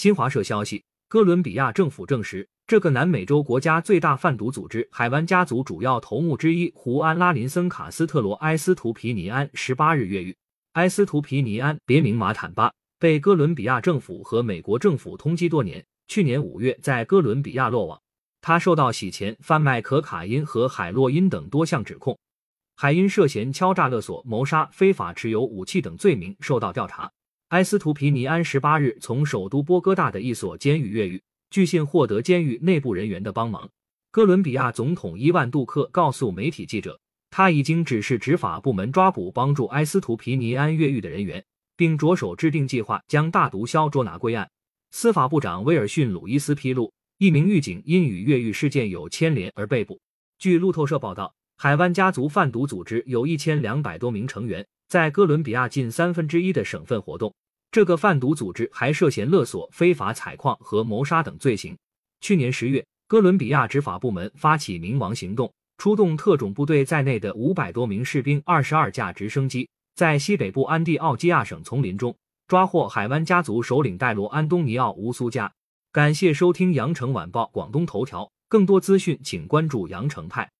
新华社消息，哥伦比亚政府证实，这个南美洲国家最大贩毒组织“海湾家族”主要头目之一胡安·拉林森·卡斯特罗·埃斯图皮尼安十八日越狱。埃斯图皮尼安别名马坦巴，被哥伦比亚政府和美国政府通缉多年，去年五月在哥伦比亚落网。他受到洗钱、贩卖可卡因和海洛因等多项指控，还因涉嫌敲诈勒索、谋杀、非法持有武器等罪名受到调查。埃斯图皮尼安十八日从首都波哥大的一所监狱越狱，据信获得监狱内部人员的帮忙。哥伦比亚总统伊万·杜克告诉媒体记者，他已经指示执法部门抓捕帮助埃斯图皮尼安越狱的人员，并着手制定计划将大毒枭捉拿归案。司法部长威尔逊·鲁伊斯披露。一名狱警因与越狱事件有牵连而被捕。据路透社报道，海湾家族贩毒组织有一千两百多名成员，在哥伦比亚近三分之一的省份活动。这个贩毒组织还涉嫌勒索、非法采矿和谋杀等罪行。去年十月，哥伦比亚执法部门发起“冥王行动”，出动特种部队在内的五百多名士兵、二十二架直升机，在西北部安第奥基亚省丛林中抓获海湾家族首领戴罗·安东尼奥·乌苏加。感谢收听羊城晚报广东头条，更多资讯请关注羊城派。